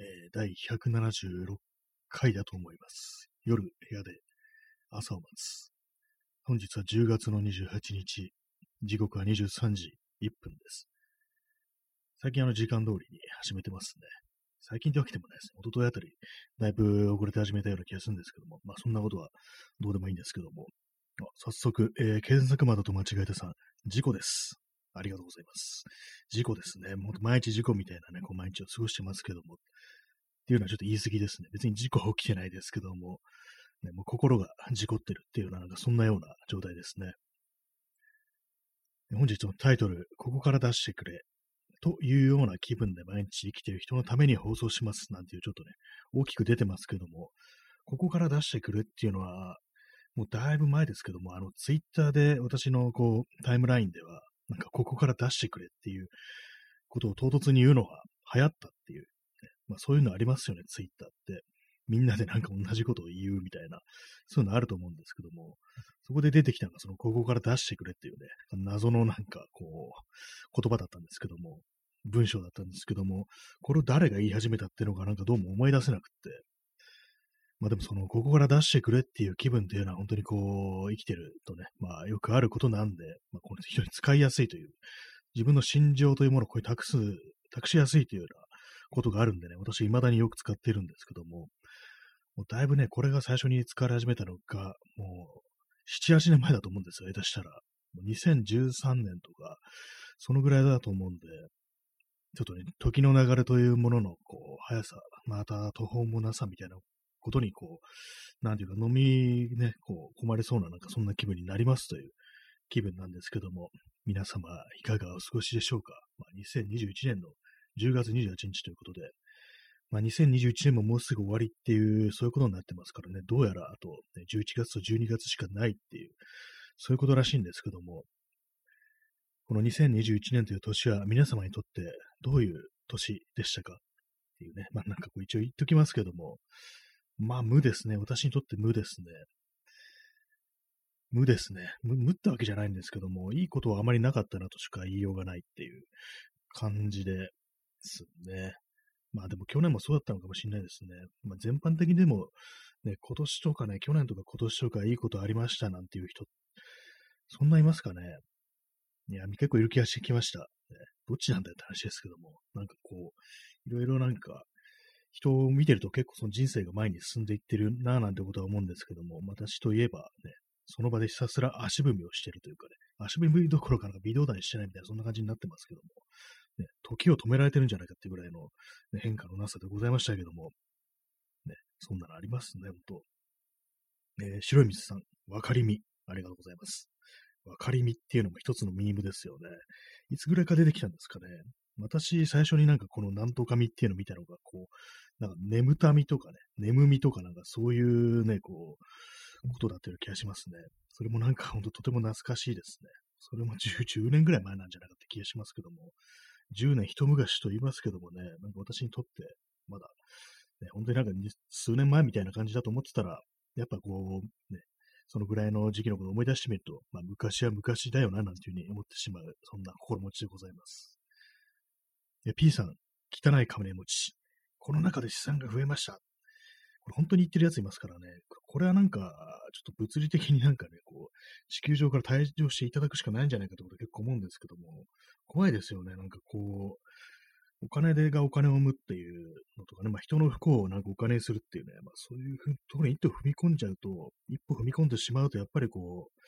えー、第176回だと思います。夜、部屋で朝を待つ。本日は10月の28日、時刻は23時1分です。最近あの時間通りに始めてますね。最近ってわけでもないですね。一昨日あたり、だいぶ遅れて始めたような気がするんですけども、まあそんなことはどうでもいいんですけども、早速、えー、検索窓と間違えたさん、事故です。ありがとうございます。事故ですね。もう毎日事故みたいなね、こう毎日を過ごしてますけども、っていうのはちょっと言い過ぎですね。別に事故は起きてないですけども、ね、もう心が事故ってるっていうような、なんかそんなような状態ですね。本日のタイトル、ここから出してくれ、というような気分で毎日生きている人のために放送しますなんていうちょっとね、大きく出てますけども、ここから出してくれっていうのは、もうだいぶ前ですけども、あの、ツイッターで私のこう、タイムラインでは、なんかここから出してくれっていうことを唐突に言うのが流行ったっていう、ね、まあそういうのありますよね、ツイッターって。みんなでなんか同じことを言うみたいな、そういうのあると思うんですけども、そこで出てきたのが、その、ここから出してくれっていうね、謎のなんか、こう、言葉だったんですけども、文章だったんですけども、これを誰が言い始めたっていうのがなんかどうも思い出せなくって、まあでもその、ここから出してくれっていう気分っていうのは本当にこう、生きてるとね、まあよくあることなんで、まあこの非常に使いやすいという、自分の心情というものをこう託す、託しやすいというようなことがあるんでね、私未だによく使ってるんですけども、もうだいぶね、これが最初に使われ始めたのが、もう、7、8年前だと思うんですよ、下手したら。もう2013年とか、そのぐらいだと思うんで、ちょっとね、時の流れというものの、こう、速さ、また途方もなさみたいなことに、こう、なんていうか、飲みね、こう、困りそうな、なんかそんな気分になりますという気分なんですけども、皆様、いかがお過ごしでしょうか？まあ、2021年の10月28日ということで、まあ、2021年ももうすぐ終わりっていう、そういうことになってますからね、どうやらあと、ね、11月と12月しかないっていう、そういうことらしいんですけども、この2021年という年は皆様にとってどういう年でしたか？っていうね、まあなんかこう一応言っときますけども、まあ無ですね。私にとって無ですね。無ですね。無無ってわけじゃないんですけども、いいことはあまりなかったなとしか言いようがないっていう感じですね。まあでも去年もそうだったのかもしれないですね。まあ全般的にでも、ね、今年とかね、去年とか今年とかいいことありましたなんていう人、そんないますかね。いや、結構いる気がしてきました。ね、どっちなんだよって話ですけども、なんかこう、いろいろなんか、人を見てると結構その人生が前に進んでいってるなぁなんてことは思うんですけども、私といえばね、その場でひたすら足踏みをしてるというかね、足踏みどころかなんか微動だにしてないみたいな、そんな感じになってますけども、ね、時を止められてるんじゃないかっていうぐらいの、ね、変化のなさでございましたけども、ね、そんなのありますね、ほんと。えー、白い水さん、わかりみ、ありがとうございます。わかりみっていうのも一つのミームですよね。いつぐらいか出てきたんですかね。私、最初になんかこのなんとかみっていうのを見たのが、こう、なんか眠たみとかね、眠みとかなんかそういうね、こう、ことだったような気がしますね。それもなんかほんとても懐かしいですね。それも 10, 10年ぐらい前なんじゃないかって気がしますけども、10年一昔と言いますけどもね、なんか私にとって、まだ、ね、本当になんか数年前みたいな感じだと思ってたら、やっぱこう、ね、そのぐらいの時期のことを思い出してみると、まあ昔は昔だよな、なんていうふうに思ってしまう、そんな心持ちでございます。P さん、汚い金持ち。この中で資産が増えました。これ本当に言ってるやついますからね。これはなんか、ちょっと物理的になんかね、こう、地球上から退場していただくしかないんじゃないかと結構思うんですけども、怖いですよね。なんかこう、お金でがお金を生むっていうのとかね、まあ人の不幸をなんかお金にするっていうね、まあそういうふうに、特に一歩踏み込んじゃうと、一歩踏み込んでしまうと、やっぱりこう、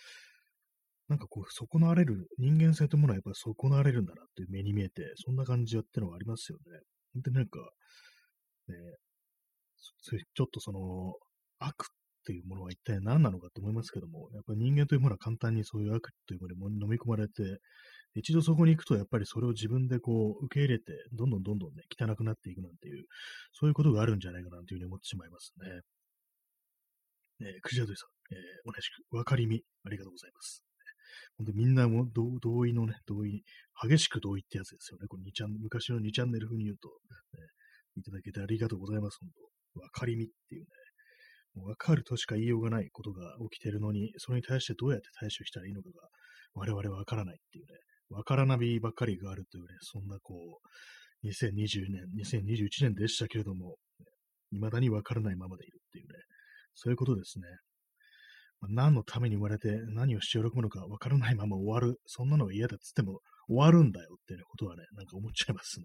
なんかこう、損なわれる、人間性というものはやっぱり損なわれるんだなっていう目に見えて、そんな感じってのはありますよね。本当になんか、ね、ちょっとその、悪っていうものは一体何なのかと思いますけども、やっぱり人間というものは簡単にそういう悪というものに飲み込まれて、一度そこに行くと、やっぱりそれを自分でこう、受け入れて、どんどんどんどんね、汚くなっていくなんていう、そういうことがあるんじゃないかなというふうに思ってしまいますね。えー、クジラドリさん、えー、同じく、わかりみ、ありがとうございます。本当みんなも同意のね、同意、激しく同意ってやつですよね。この2チャン昔の2チャンネル風に言うと、ね、いただけてありがとうございます。本当わかりみっていうね、もうわかるとしか言いようがないことが起きてるのに、それに対してどうやって対処したらいいのかが、我々わからないっていうね、わからなびばっかりがあるというね、そんなこう、2020年、2021年でしたけれども、未だにわからないままでいるっていうね、そういうことですね。何のために生まれて何をして喜ぶのかわからないまま終わる。そんなのが嫌だっつっても終わるんだよっていうことはね、なんか思っちゃいますね。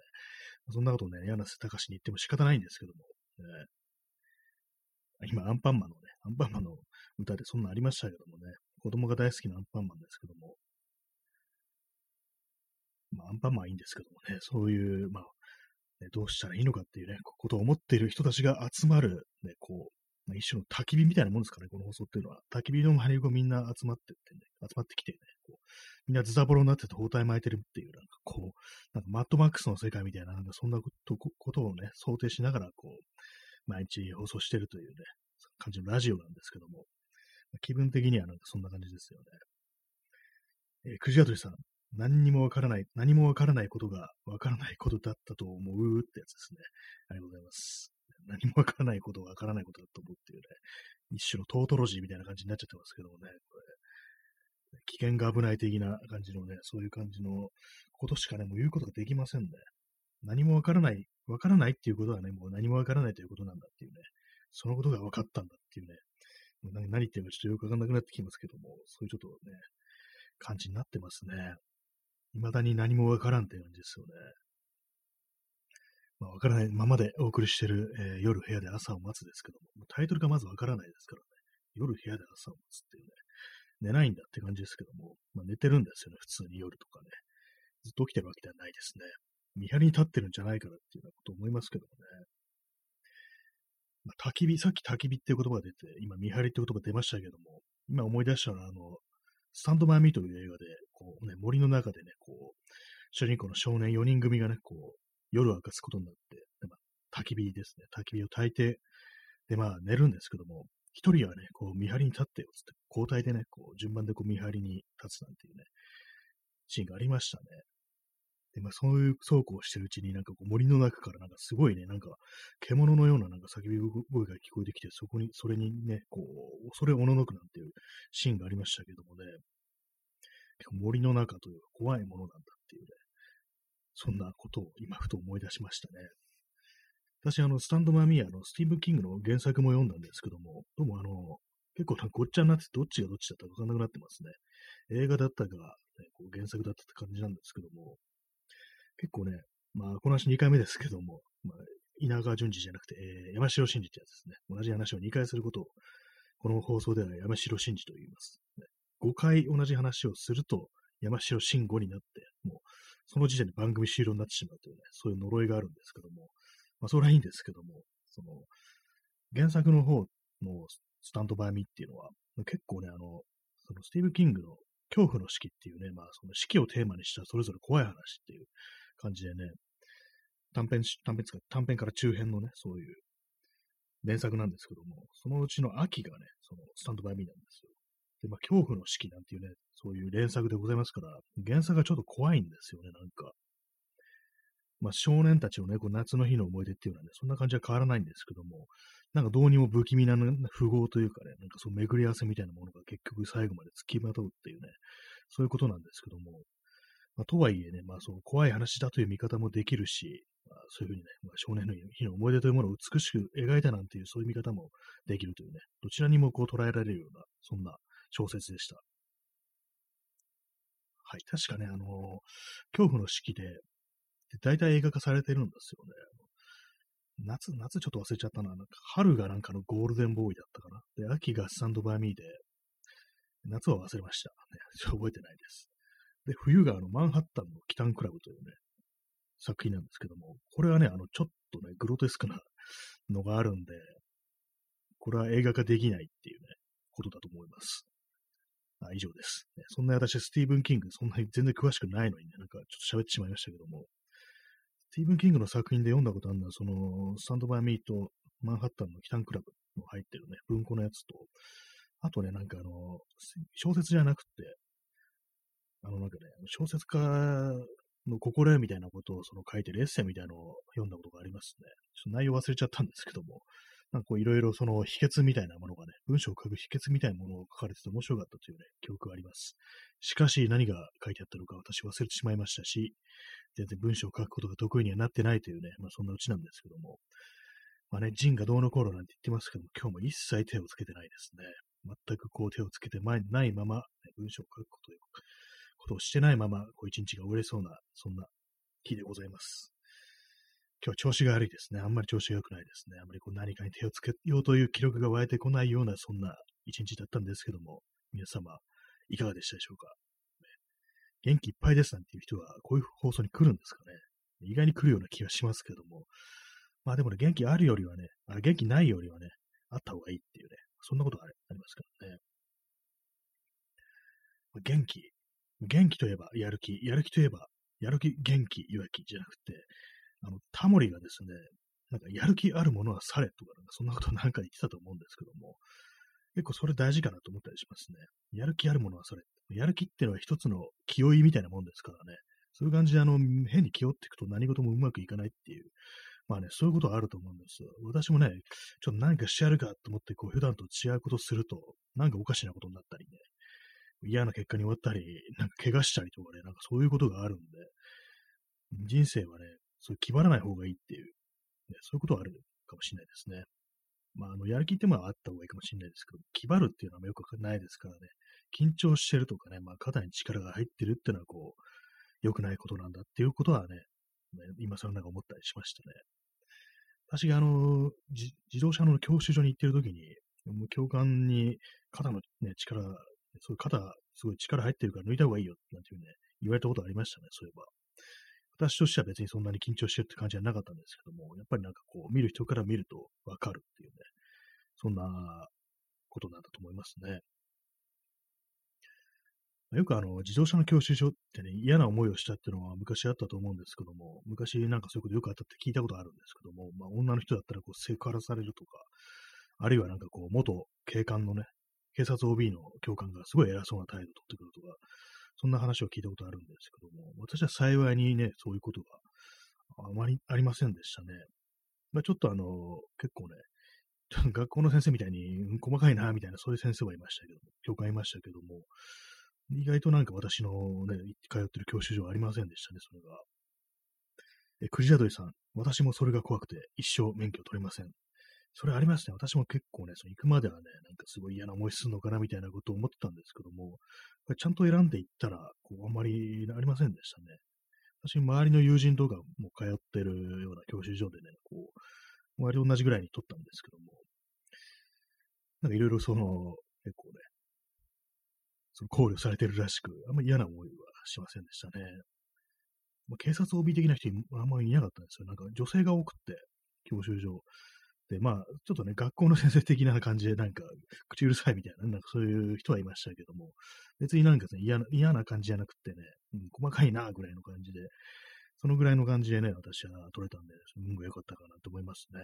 そんなことね、柳瀬隆に言っても仕方ないんですけども、ね、今、アンパンマンのね、アンパンマンの歌でそんなありましたけどもね、子供が大好きなアンパンマンですけども、まあ、アンパンマンはいいんですけどもね、そういう、まあ、ね、どうしたらいいのかっていうね、ことを思っている人たちが集まる、ね、こう、まあ、一種の焚き火みたいなもんですかね、この放送っていうのは。焚き火の周りをみんな集まってってね、集まってきてね、こうみんなズタボロになってて包帯巻いてるっていう、なんかこう、なんかマットマックスの世界みたいな、なんかそんなことをね、想定しながら、こう、毎日放送してるというね、感じのラジオなんですけども、気分的にはなんかそんな感じですよね。えー、くじあとりさん、何にもわからない、何もわからないことがわからないことだったと思うってやつですね。ありがとうございます。何もわからないことがわからないことだと思うっていうね、一種のトートロジーみたいな感じになっちゃってますけどもね、これ危険が危ない的な感じのね、そういう感じのことしかね、もう言うことができませんね。何もわからない、わからないっていうことはね、もう何もわからないということなんだっていうね、そのことが分かったんだっていうね、何何言ってるかちょっとよくわかんなくなってきますけども、そういうちょっとね、感じになってますね。未だに何もわからんって感じですよね。まあ、わからないままでお送りしてる、えー、夜部屋で朝を待つですけども、タイトルがまずわからないですからね。夜部屋で朝を待つっていうね、寝ないんだって感じですけども、まあ、寝てるんですよね、普通に夜とかね。ずっと起きてるわけではないですね。見張りに立ってるんじゃないかなっていうようなこと思いますけどもね。まあ、焚き火、さっき焚き火っていう言葉が出て、今見張りって言葉出ましたけども、今思い出したのは、あの、スタンドバイミーという映画で、こうね、森の中でね、こう、主人公の少年4人組がね、こう、夜明かすことになって、でまあ、焚き火ですね。焚き火を焚いて、で、まあ、寝るんですけども、一人はね、こう、見張りに立ってよ、つって、交代でね、こう、順番でこう、見張りに立つなんていうね、シーンがありましたね。で、まあ、そういう走行をしてるうちに、なんかこう、森の中からなんかすごいね、なんか、獣のようななんか叫び声が聞こえてきて、そこに、それにね、こう、恐れおののくなんていうシーンがありましたけどもね、結構森の中というか怖いものなんだ、そんなことを今ふと思い出しましたね。私、あの、スタンドマミー、あの、スティーブ・キングの原作も読んだんですけども、どうもあの、結構なごっちゃになってどっちがどっちだったかわかんなくなってますね。映画だったか、ね、こう原作だったって感じなんですけども、結構ね、まあ、この話2回目ですけども、まあ、稲川淳二じゃなくて、えー、山城真司ってやつですね。同じ話を2回することを、この放送では山城真司と言います、5回同じ話をすると、山城慎吾になって、もう、その時点で番組終了になってしまうというね、そういう呪いがあるんですけども、まあ、それはいいんですけども、その、原作の方のスタンドバイミっていうのは、結構ね、あの、そのスティーブ・キングの恐怖の式っていうね、まあ、その式をテーマにしたそれぞれ怖い話っていう感じでね、短編、短編短編から中編のね、そういう連作なんですけども、そのうちの秋がね、そのスタンドバイミーなんですよ。で、まあ、恐怖の式なんていうね、そういう連作でございますから、原作がちょっと怖いんですよね、なんか。まあ、少年たちのね、こう夏の日の思い出っていうのはね、そんな感じは変わらないんですけども、なんかどうにも不気味な符号というかね、なんかその巡り合わせみたいなものが結局最後まで付きまとうっていうね、そういうことなんですけども、まあ、とはいえね、まあその怖い話だという見方もできるし、まあ、そういうふうにね、まあ、少年の日の思い出というものを美しく描いたなんていうそういう見方もできるというね、どちらにもこう捉えられるような、そんな小説でした。はい、確かね、あの、恐怖の式で、大体映画化されてるんですよね。夏、夏ちょっと忘れちゃったな。なんか春がなんかのゴールデンボーイだったかな。で、秋がスタンドバイミーで、夏は忘れました。ね、覚えてないです。で、冬があの、マンハッタンのキタンクラブというね、作品なんですけども、これはね、あの、ちょっとね、グロテスクなのがあるんで、これは映画化できないっていうね、ことだと思います。あ以上です、そんな私、スティーブン・キング、そんなに全然詳しくないのにね、なんかちょっと喋ってしまいましたけども、スティーブン・キングの作品で読んだことあるのは、その、スタンドバイ・ミーとマンハッタンの奇譚クラブの入ってるね、文庫のやつと、あとね、なんかあの、小説じゃなくて、あのなんかね、小説家の心得みたいなことをその書いてるエッセイみたいなのを読んだことがありますね。ちょっと内容忘れちゃったんですけども、なんかこういろいろその秘訣みたいなものがね、文章を書く秘訣みたいなものを書かれてて面白かったというね、記憶があります。しかし何が書いてあったのか私忘れてしまいましたし、全然文章を書くことが得意にはなってないというね、まあそんなうちなんですけども、まあね、ジンがどうの頃なんて言ってますけども、今日も一切手をつけてないですね。全くこう手をつけてないまま、ね、文章を書くことことをしてないまま、こう一日が終われそうな、そんな日でございます。今日調子が悪いですね。あんまり調子が良くないですね。あんまりこう何かに手をつけようという記録が湧いてこないような、そんな一日だったんですけども、皆様、いかがでしたでしょうか？元気いっぱいですなんていう人は、こういう放送に来るんですかね。意外に来るような気がしますけども。まあでもね、元気あるよりはね、あ元気ないよりはね、あった方がいいっていうね、そんなことがありますからね。元気。元気といえばやる気。やる気といえば、やる気、元気、弱気じゃなくて、あの、タモリがですね、なんかやる気あるものはされとか、そんなことなんか言ってたと思うんですけども、結構それ大事かなと思ったりしますね。やる気あるものはそれ。やる気っていうのは一つの気負いみたいなもんですからね。そういう感じで、あの、変に気負っていくと何事もうまくいかないっていう、まあね、そういうことはあると思うんですよ。私もね、ちょっと何かしてやるかと思って、こう、普段と違うことすると、なんかおかしなことになったりね、嫌な結果に終わったり、なんか怪我したりとかね、なんかそういうことがあるんで、人生はね、そう気張らない方がいいっていう、ね、そういうことはあるかもしれないですね。まあ、あの、やる気ってもあった方がいいかもしれないですけど、気張るっていうのはよくないですからね、緊張してるとかね、まあ、肩に力が入ってるっていうのは、こう、良くないことなんだっていうことはね、ね今更なんか思ったりしましたね。私があの、自動車の教習所に行ってる時に、もう教官に肩のね、力、そういう肩、すごい力入ってるから抜いた方がいいよ、なんていうね、言われたことありましたね、そういえば。私としては別にそんなに緊張してるって感じはなかったんですけども、やっぱりなんかこう、見る人から見るとわかるっていうね、そんなことなんだと思いますね。よくあの、自動車の教習所ってね、嫌な思いをしたっていうのは昔あったと思うんですけども、昔なんかそういうことよくあったって聞いたことあるんですけども、まあ女の人だったらこうセクハラされるとか、あるいはなんかこう元警官のね、警察 OB の教官がすごい偉そうな態度をとってくるとか、そんな話を聞いたことあるんですけども、私は幸いにね、そういうことがあまりありませんでしたね。まあ、ちょっとあの、結構ね、学校の先生みたいに細かいな、みたいな、そういう先生はいましたけども、教官いましたけども、意外となんか私のね、通ってる教習所はありませんでしたね、それが。え、クジラドリさん、私もそれが怖くて一生免許取れません。それありますね。私も結構ね、その行くまではね、なんかすごい嫌な思いするのかなみたいなことを思ってたんですけども、ちゃんと選んでいったら、こう、あんまりありませんでしたね。私、周りの友人とかも通ってるような教習所でね、こう、割と同じぐらいに取ったんですけども、なんかいろいろその、結構ね、その考慮されてるらしく、あんまり嫌な思いはしませんでしたね。まあ、警察 OB 的な人あんまりいなかったんですよ。なんか女性が多くって、教習所。で、まあ、ちょっとね、学校の先生的な感じで、なんか、口うるさいみたいな、なんかそういう人はいましたけども、別になんか、嫌なな感じじゃなくてね、うん、細かいな、ぐらいの感じで、そのぐらいの感じでね、私は取れたんで、運が良かったかなと思いますね。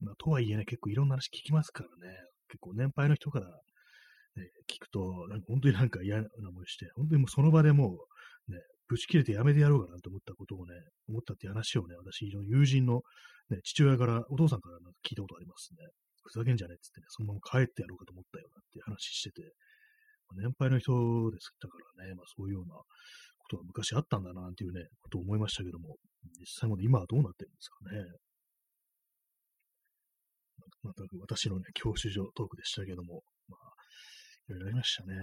まあ、とはいえね、結構いろんな話聞きますからね、結構年配の人からね、聞くと、なんか本当になんか嫌な思いして、本当にもうその場でもう、ね、ぶち切れてやめてやろうかなと思ったことをね、思ったって話をね、私の友人の、ね、父親から、お父さんからなんか聞いたことありますね。ふざけんじゃねえっつってね、そのまま帰ってやろうかと思ったよなっていう話してて、年配の人ですだからね、まあそういうようなことが昔あったんだなっていうね、ことを思いましたけども、実際まで今はどうなってるんですかね。また私のね、教習所トークでしたけども、まあ、いろいろありましたね。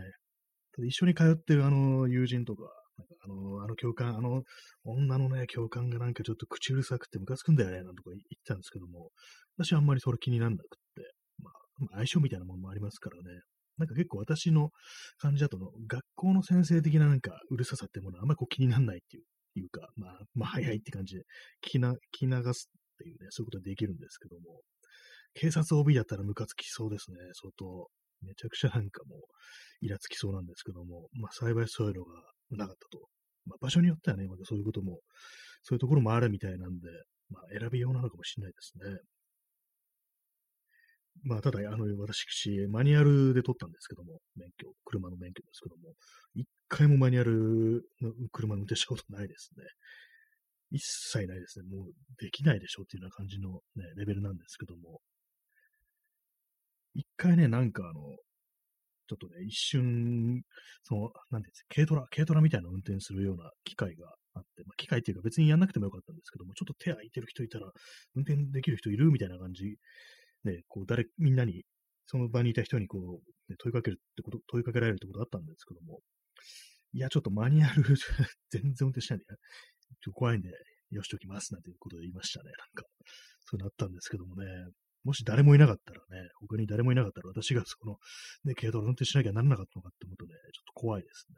ただ一緒に通ってるあの友人と、かあの、あの教官、あの女のね、教官がなんかちょっと口うるさくてムカつくんだよね、なんとか言ってたんですけども、私はあんまりそれ気にならなくって、まあ、相性みたいなものもありますからね。なんか結構私の感じだとの、学校の先生的ななんかうるささってものはあんまりこう気にならないっていういうか、まあ、まあ早いって感じで聞きな、聞き流すっていうね、そういうことはできるんですけども、警察 OB だったらムカつきそうですね、相当。めちゃくちゃなんかもう、イラつきそうなんですけども、まあ幸いそういうのがなかったと。まあ場所によってはね、まそういうことも、そういうところもあるみたいなんで、まあ選びようなのかもしれないですね。まあ、ただ、あの、私、マニュアルで取ったんですけども、免許、車の免許ですけども、一回もマニュアルの車の運転したことないですね。一切ないですね。もうできないでしょっていうような感じのね、レベルなんですけども、一回ね、なんかあの、ちょっとね、一瞬、その、なんていうんです、軽トラ、軽トラみたいな運転するような機会があって、まあ、機械っていうか別にやんなくてもよかったんですけども、ちょっと手空いてる人いたら、運転できる人いるみたいな感じで、こう、誰、みんなに、その場にいた人にこう、ね、問いかけるってこと、問いかけられるってことあったんですけども、いや、ちょっとマニュアル 全然運転しないんで、ちょ怖いんで、よしときますなんていうことで言いましたね。なんか、そうなったんですけどもね、もし誰もいなかったらね、他に誰もいなかったら私がその、ね、軽トラ運転しなきゃならなかったのかって思うとね、ちょっと怖いですね。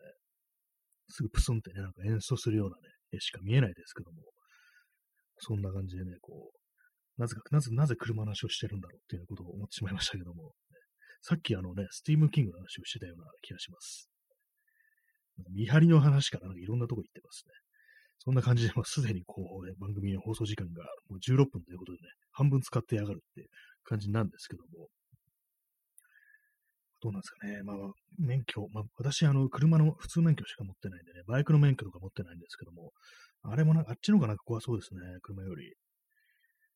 すぐプスンってね、なんか演奏するようなね、絵しか見えないですけども、そんな感じでね、こう、なぜか、なぜ、なぜ車の話をしてるんだろうっていうことを思ってしまいましたけども、ね、さっきあのね、スティーム・キングの話をしてたような気がします。見張りの話からなんかいろんなとこ行ってますね。そんな感じで、もうすでにこう、ね、番組の放送時間がもう16分ということでね、半分使ってやがるって感じなんですけども、どうなんですかね。まあ、免許、まあ、私、あの、車の普通免許しか持ってないんでね、バイクの免許とか持ってないんですけども、あれもな、あっちの方がなんか怖そうですね、車より。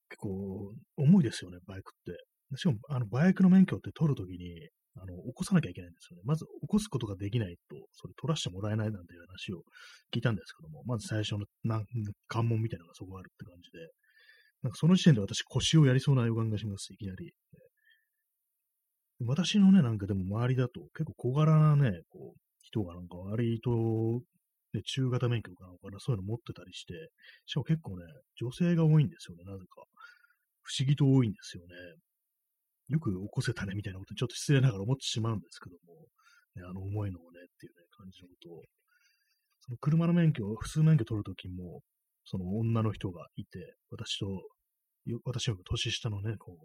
結構、重いですよね、バイクって。しかも、あの、バイクの免許って取るときに、あの、起こさなきゃいけないんですよね。まず、起こすことができないと、それ取らせてもらえないなんていう話を聞いたんですけども、まず最初のなん関門みたいなのがそこあるって感じで、なんかその時点で私腰をやりそうな予感がします、いきなり。私のね、なんかでも周りだと結構小柄なね、こう、人がなんか割と、ね、中型免許かなかな、そういうの持ってたりして、しかも結構ね、女性が多いんですよね、なぜか。不思議と多いんですよね。よく起こせたねみたいなことちょっと失礼ながら思ってしまうんですけども、ね、あの思いのをねっていうね、感じのことを。その車の免許、普通免許取るときも、その女の人がいて、私と、私より年下のね、こ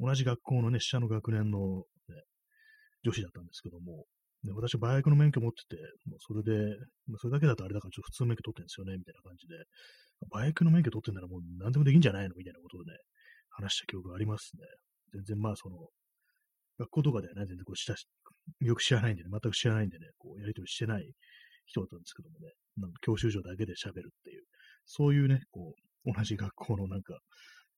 う、同じ学校のね、下の学年の、ね、女子だったんですけども、ね、私、バイクの免許持ってて、もうそれで、それだけだとあれだからちょっと普通免許取ってんですよね、みたいな感じで、バイクの免許取ってんならもう何でもできんじゃないのみたいなことをね、話した記憶がありますね。全然まあその、学校とかではね、全然こうしたし、よく知らないんでね、全く知らないんでね、こう、やりとりしてない人だったんですけどもね、なんか教習所だけで喋るっていう、そういうね、こう、同じ学校のなんか、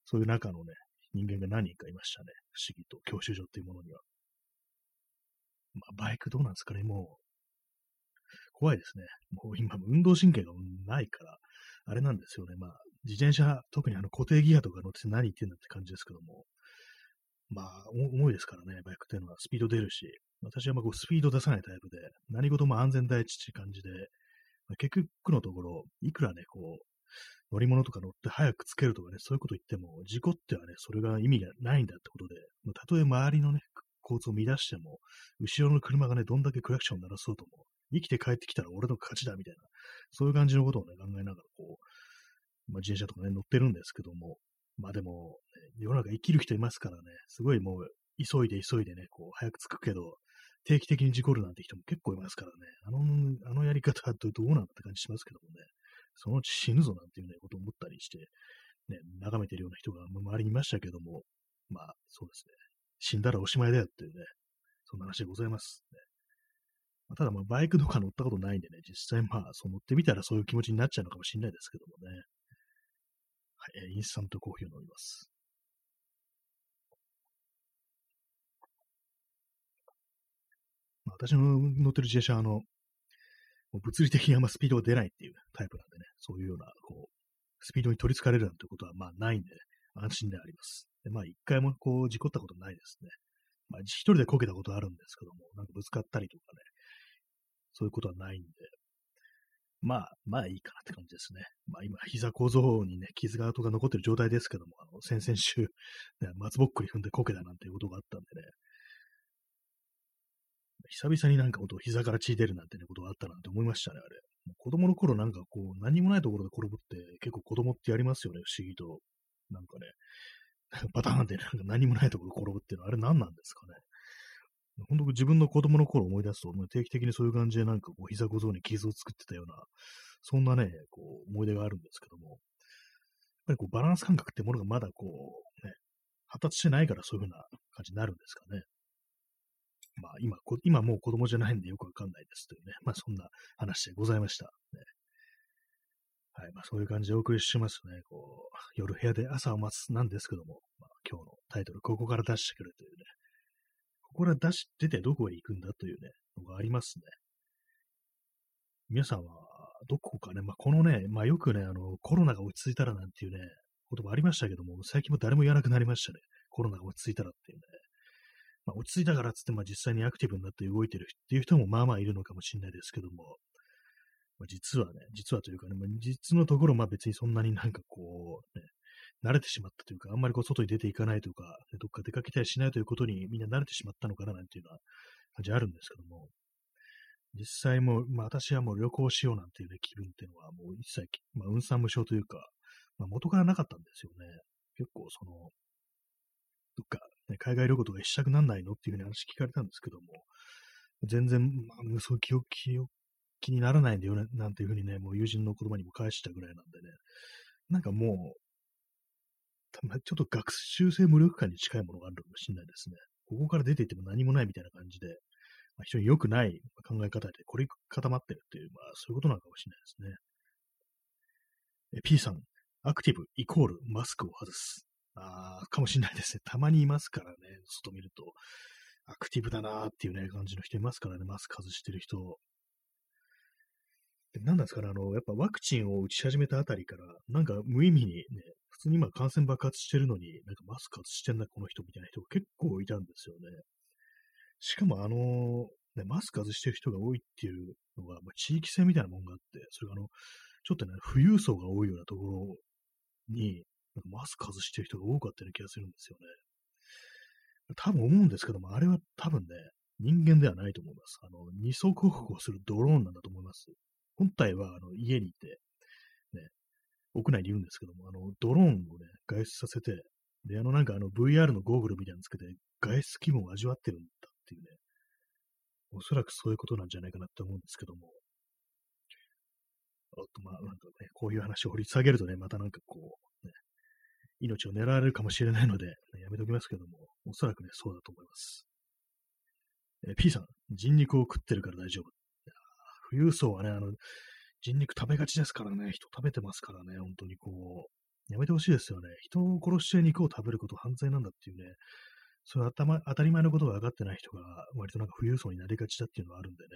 そういう中のね、人間が何人かいましたね。不思議と、教習所っていうものには。まあ、バイクどうなんですかね、もう、怖いですね。もう今、運動神経がないから、あれなんですよね。まあ、自転車、特にあの固定ギアとか乗って何言ってんだって感じですけども、まあ、重いですからね、バイクっていうのは。スピード出るし、私はまあこうスピード出さないタイプで、何事も安全第一って感じで、まあ、結局のところ、いくらね、こう、乗り物とか乗って早くつけるとかね、そういうこと言っても、事故ってはね、それが意味がないんだってことで、まあ、たとえ周りのね、交通を乱しても、後ろの車がね、どんだけクラクションを鳴らそうとも、生きて帰ってきたら俺の勝ちだみたいな、そういう感じのことをね、考えながら、こう、まあ、自転車とかね、乗ってるんですけども、まあでも、世の中生きる人いますからね、すごいもう、急いで急いでね、こう、早く着くけど、定期的に事故るなんて人も結構いますからね、あの、あのやり方はどうなんだって感じしますけどもね、そのうち死ぬぞなんていうね、ことを思ったりして、ね、眺めてるような人が周りにいましたけども、まあ、そうですね。死んだらおしまいだよっていうね、そんな話でございます、ね。まあ、ただ、まあ、バイクとか乗ったことないんでね、実際まあ、そう乗ってみたらそういう気持ちになっちゃうのかもしれないですけどもね。はい、インスタントコーヒーを飲みます。まあ、私の乗ってる自転車は、あの、物理的にあんまスピードが出ないっていうタイプなんでね、そういうような、こう、スピードに取り憑かれるなんてことは、まあ、ないんで、安心であります。でまあ、一回もこう、事故ったことないですね。まあ、一人でこけたことあるんですけども、なんかぶつかったりとかね、そういうことはないんで、まあ、まあいいかなって感じですね。まあ今、膝小僧にね、傷が跡が残ってる状態ですけども、あの、先々週、ね、松ぼっくり踏んでこけたなんていうことがあったんでね、久々になんかこと膝から血出るなんてね、ことがあったなんて思いましたね、あれ。子供の頃なんかこう、何もないところで転ぶって結構子供ってやりますよね、不思議と。なんかね、パターンってなんか何もないところで転ぶっていうのはあれ何なんですかね。本当自分の子供の頃を思い出すと、定期的にそういう感じでなんかこう膝小僧に傷を作ってたような、そんなね、こう思い出があるんですけども、やっぱりこうバランス感覚ってものがまだこうね、発達してないからそういう風な感じになるんですかね。まあ今、今もう子供じゃないんでよくわかんないですというね、まあそんな話でございました。ね、はい、まあそういう感じでお送りしますね。こう、夜部屋で朝を待つなんですけども、まあ今日のタイトル、ここから出してくるというね、こから出し、出てどこへ行くんだというね、のがありますね。皆さんは、どこかね、まあ、このね、まあ、よくね、あの、コロナが落ち着いたらなんていうね、言葉ありましたけども、最近も誰も言わなくなりましたね。コロナが落ち着いたらっていうね。まあ、落ち着いたからっつって、まあ、実際にアクティブになって動いてるっていう人もまあまあいるのかもしれないですけども、まあ、実はね、実はというかね、まあ、実のところ、まあ別にそんなになんかこう、ね、慣れてしまったというか、あんまりこう外に出ていかないとか、どっか出かけたりしないということにみんな慣れてしまったのかななんていうのは感じあるんですけども、実際もまあ私はもう旅行しようなんていうね、気分っていうのはもう一切、まあ運算無償というか、まあ元からなかったんですよね。結構その、どっか、ね、海外旅行とかしたくなんないのっていうふうに話聞かれたんですけども、全然、まあ、そういう記憶、記憶気にならないんだよね、なんていうふうにね、もう友人の言葉にも返したぐらいなんでね、なんかもう、ちょっと学習性無力感に近いものがあるかもしれないですね。ここから出ていっても何もないみたいな感じで、まあ、非常に良くない考え方で凝り固まってるっていう、まあそういうことなのかもしれないですね。P さん、アクティブイコールマスクを外す。ああ、かもしれないですね。たまにいますからね、外見ると。アクティブだなーっていうね、感じの人いますからね、マスク外してる人。何なんですかね、あの、やっぱワクチンを打ち始めたあたりから、なんか無意味にね、普通に今感染爆発してるのに、なんかマスク外してんな、この人みたいな人が結構いたんですよね。しかもあの、ね、マスク外してる人が多いっていうのが、まあ、地域性みたいなもんがあって、それがあの、ちょっとね、富裕層が多いようなところに、なんかマスク外してる人が多かったような気がするんですよね。多分思うんですけども、あれは多分ね、人間ではないと思います。あの、二足歩行するドローンなんだと思います。本体はあの家にいて、ね、屋内にいるんですけども、あの、ドローンをね、外出させて、で、あのなんかあの VR のゴーグルみたいなのつけて、外出気分を味わってるんだっていうね、おそらくそういうことなんじゃないかなって思うんですけども、あと、まあ、なんかね、こういう話を掘り下げるとね、またなんかこう、ね、命を狙われるかもしれないので、ね、やめときますけども、おそらくね、そうだと思います。え P さん、人肉を食ってるから大丈夫。富裕層はね、あの、人肉食べがちですからね、人食べてますからね、本当にこう、やめてほしいですよね。人を殺して肉を食べること犯罪なんだっていうね、そういう当たり前のことが分かってない人が割となんか富裕層になりがちだっていうのがあるんでね、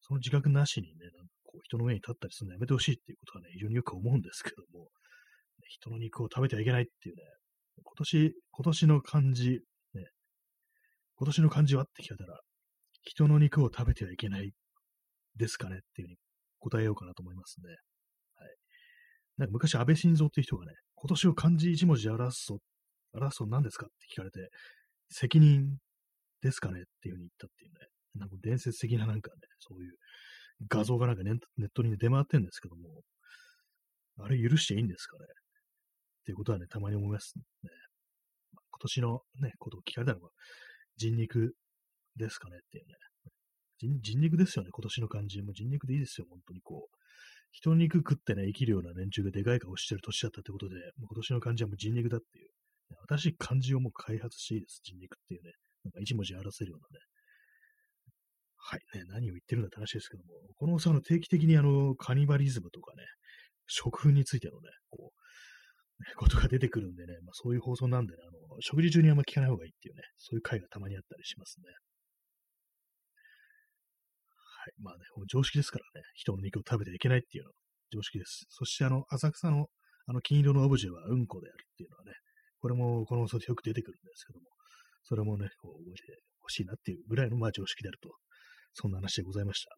その自覚なしにね、なんかこう人の上に立ったりするのやめてほしいっていうことはね、非常によく思うんですけども、人の肉を食べてはいけないっていうね、今年、今年の漢字、ね、今年の漢字はって聞かれたら、人の肉を食べてはいけない。ですかねっていうふうに答えようかなと思いますね。はい。なんか昔安倍晋三っていう人がね、今年を漢字一文字で表すと、表すと何ですかって聞かれて、責任ですかねっていうふうに言ったっていうね、なんか伝説的ななんかね、そういう画像がなんかネットに、出回ってるんですけども、あれ許していいんですかね？っていうことはね、たまに思いますね。今年のね、ことを聞かれたのが、人肉ですかねっていうね。人肉ですよね、今年の漢字。もう人肉でいいですよ、本当にこう。人肉食ってね、生きるような連中がでかい顔してる年だったってことで、もう今年の漢字はもう人肉だっていう。新しい漢字をもう開発していいです、人肉っていうね。なんか一文字表せるようなね。はい、ね、何を言ってるんだって話ですけども、このその定期的にあの、カニバリズムとかね、食粉についてのね、こう、ことが出てくるんでね、まあそういう放送なんでね、あの、食事中にあんま聞かない方がいいっていうね、そういう回がたまにあったりしますね。い。まあね、常識ですからね、人の肉を食べてはいけないっていうのは常識です。そしてあの、浅草のあの金色のオブジェはうんこであるっていうのはね、これもこの放送でよく出てくるんですけども、それもね、こう覚えてほしいなっていうぐらいのまあ常識であると、そんな話でございました。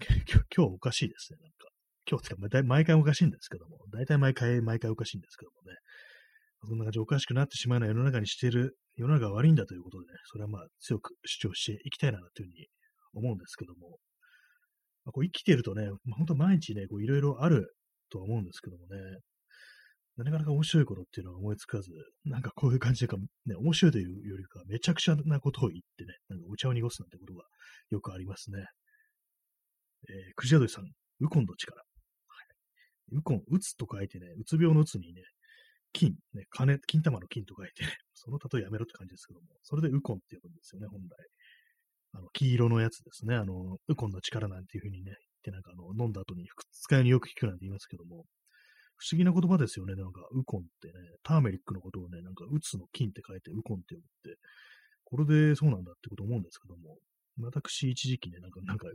今日、今日おかしいですね、なんか。今日って毎回おかしいんですけども、大体毎回、毎回おかしいんですけどもね。そんな感じおかしくなってしまうような世の中にしている、世の中が悪いんだということでね、それはまあ強く主張していきたいなというふうに思うんですけども、まあ、こう生きてるとね、まあ、本当毎日ね、いろいろあるとは思うんですけどもね、なかなか面白いことっていうのは思いつかず、なんかこういう感じでか、ね、面白いというよりか、めちゃくちゃなことを言ってね、なんかお茶を濁すなんてことがよくありますね。えー、くじやどりさん、ウコンの力。はい、ウコン、うつと書いてね、うつ病のうつにね、金、ね、金、金玉の金と書いて、ね、その例えやめろって感じですけども、それでウコンって呼ぶんですよね、本来。あの、黄色のやつですね。あの、ウコンの力なんていう風にね、言って、なんかあの、飲んだ後に使いによく聞くなんて言いますけども、不思議な言葉ですよね。なんか、ウコンってね、ターメリックのことをね、なんか、うつの金って書いて、ウコンって呼ぶって、これでそうなんだってこと思うんですけども、私一時期ね、なんか、なんか、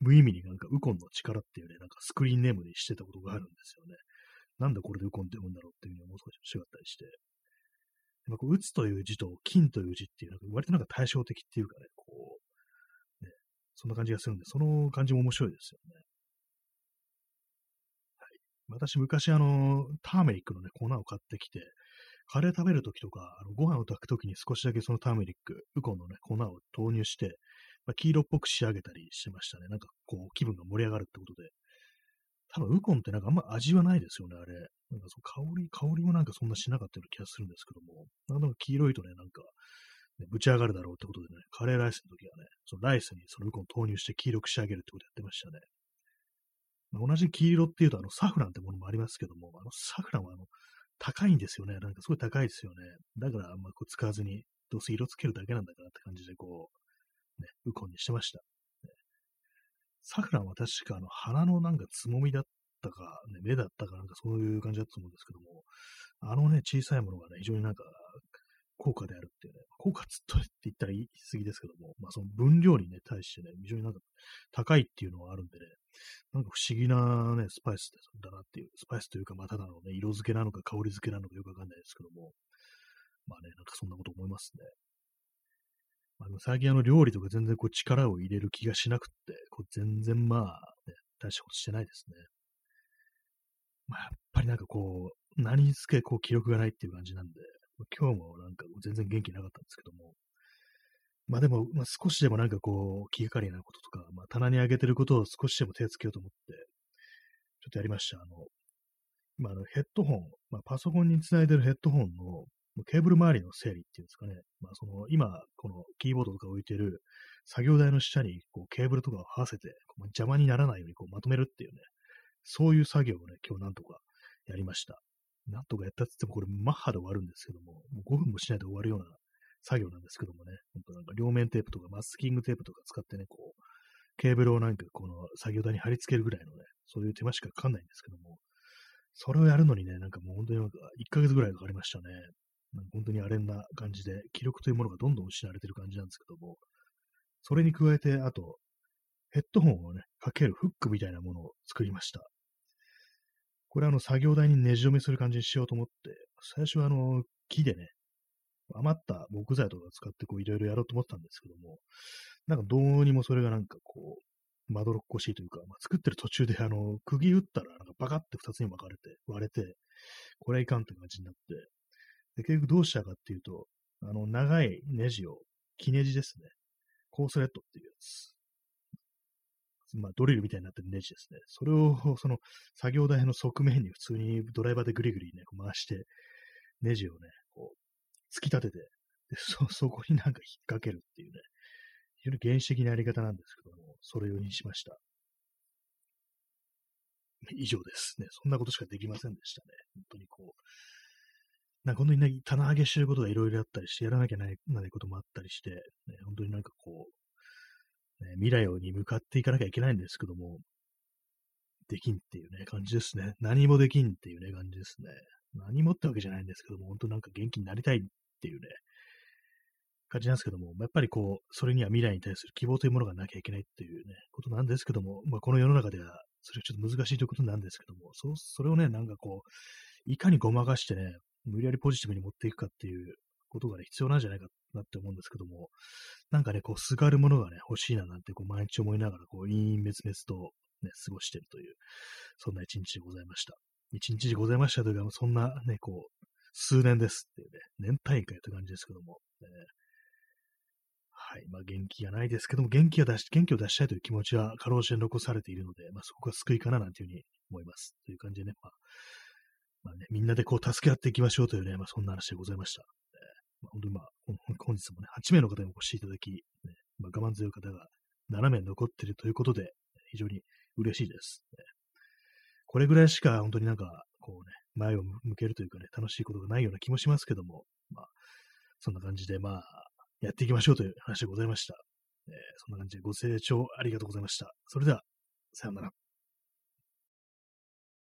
無意味になんかウコンの力っていうね、なんかスクリーンネームにしてたことがあるんですよね。なんでこれでウコンって読むんだろうっていうふうに思う少し違ったりして。まあ、こう打つという字と金という字っていうのは割となんか対照的っていうかね、こう、ね、そんな感じがするんで、その感じも面白いですよね。はい。私昔あの、ターメリックのね、粉を買ってきて、カレー食べるときとか、あのご飯を炊くときに少しだけそのターメリック、ウコンのね、粉を投入して、まあ、黄色っぽく仕上げたりしてましたね。なんかこう、気分が盛り上がるってことで。多分、ウコンってなんかあんま味はないですよね、あれ。なんかその香り、香りもなんかそんなしなかったような気がするんですけども、なんか黄色いとね、なんか、ね、ぶち上がるだろうってことでね、カレーライスの時はね、そのライスにそのウコン投入して黄色く仕上げるってことやってましたね。まあ、同じ黄色っていうと、あの、サフランってものもありますけども、あの、サフランはあの、高いんですよね。なんかすごい高いですよね。だからあんまこう使わずに、どうせ色つけるだけなんだからって感じでこう、ね、ウコンにしてました。サフランは確かあの鼻のなんかつもみだったか、ね、目だったかなんかそういう感じだったと思うんですけども、あのね、小さいものがね、非常になんか効果であるっていうね、効果つっとって言ったら言い過ぎですけども、まあその分量にね、対してね、非常になんか高いっていうのはあるんでね、なんか不思議なね、スパイスだなっていう、スパイスというか、まあただのね、色付けなのか香り付けなのかよくわかんないですけども、まあね、なんかそんなこと思いますね。まあ、最近あの料理とか全然こう力を入れる気がしなくって、こう全然まあ、ね、大したことしてないですね。まあやっぱりなんかこう、何につけこう記録がないっていう感じなんで、今日もなんか全然元気なかったんですけども、まあでも、まあ、少しでもなんかこう、気がかりなこととか、まあ棚に上げてることを少しでも手をつけようと思って、ちょっとやりました。あの、まあ、あのヘッドホン、まあ、パソコンにつないでるヘッドホンのケーブル周りの整理っていうんですかね。まあ、その、今、このキーボードとか置いてる作業台の下にこうケーブルとかを合わせて、邪魔にならないようにこうまとめるっていうね、そういう作業をね、今日なんとかやりました。なんとかやったって言ってもこれマッハで終わるんですけども、もう5分もしないで終わるような作業なんですけどもね、ほんとなんか両面テープとかマスキングテープとか使ってね、こう、ケーブルをなんかこの作業台に貼り付けるぐらいのね、そういう手間しかかかんないんですけども、それをやるのにね、なんかもう本当になんか1ヶ月ぐらいかかりましたね。本当にあれな感じで、記録というものがどんどん失われてる感じなんですけども、それに加えて、あと、ヘッドホンをね、かけるフックみたいなものを作りました。これあの作業台にねじ止めする感じにしようと思って、最初はあの木でね、余った木材とか使ってこういろいろやろうと思ったんですけども、なんかどうにもそれがなんかこう、まどろっこしいというか、まあ、作ってる途中であの、釘打ったらなんかバカって二つに分かれて、割れて、これはいかんって感じになって、で、結局どうしたかっていうと、あの、長いネジを、木ネジですね。コースレットっていうやつ。まあ、ドリルみたいになってるネジですね。それを、その、作業台の側面に普通にドライバーでグリグリね、回して、ネジをね、こう、突き立てて、で そ、そこになんか引っ掛けるっていうね、非常に原始的なやり方なんですけども、それをにしました。以上ですね。そんなことしかできませんでしたね。本当にこう、なんか本当にね、棚上げしてることがいろいろあったりして、やらなきゃならないこともあったりして、ね、本当になんかこう、ね、未来に向かっていかなきゃいけないんですけども、できんっていうね、感じですね。何もできんっていうね、感じですね。何もってわけじゃないんですけども、本当なんか元気になりたいっていうね、感じなんですけども、やっぱりこう、それには未来に対する希望というものがなきゃいけないっていうね、ことなんですけども、まあ、この世の中では、それはちょっと難しいということなんですけども、そそれをね、なんかこう、いかにごまかしてね、無理やりポジティブに持っていくかっていうことがね、必要なんじゃないかなって思うんですけども、なんかね、こう、すがるものがね、欲しいななんて、こう、毎日思いながら、こう、陰々滅々とね、過ごしてるという、そんな一日でございました。一日でございましたというか、そんなね、こう、数年ですっていうね、年大会という感じですけども、ね、はい。まあ、元気がないですけども、元気が出し、元気を出したいという気持ちは、かろうじて残されているので、まあ、そこが救いかななんていうふうに思います。という感じでね、まあ、まあね、みんなでこう助け合っていきましょうというね、まあそんな話でございました。まあ、本当にまあ、本日もね、8名の方にお越しいただき、ね、まあ、我慢強い方が7名残っているということで、非常に嬉しいです、ね。これぐらいしか本当になんか、こうね、前を向けるというかね、楽しいことがないような気もしますけども、まあ、そんな感じで、まあ、やっていきましょうという話でございました。えー、そんな感じでご清聴ありがとうございました。それでは、さようなら。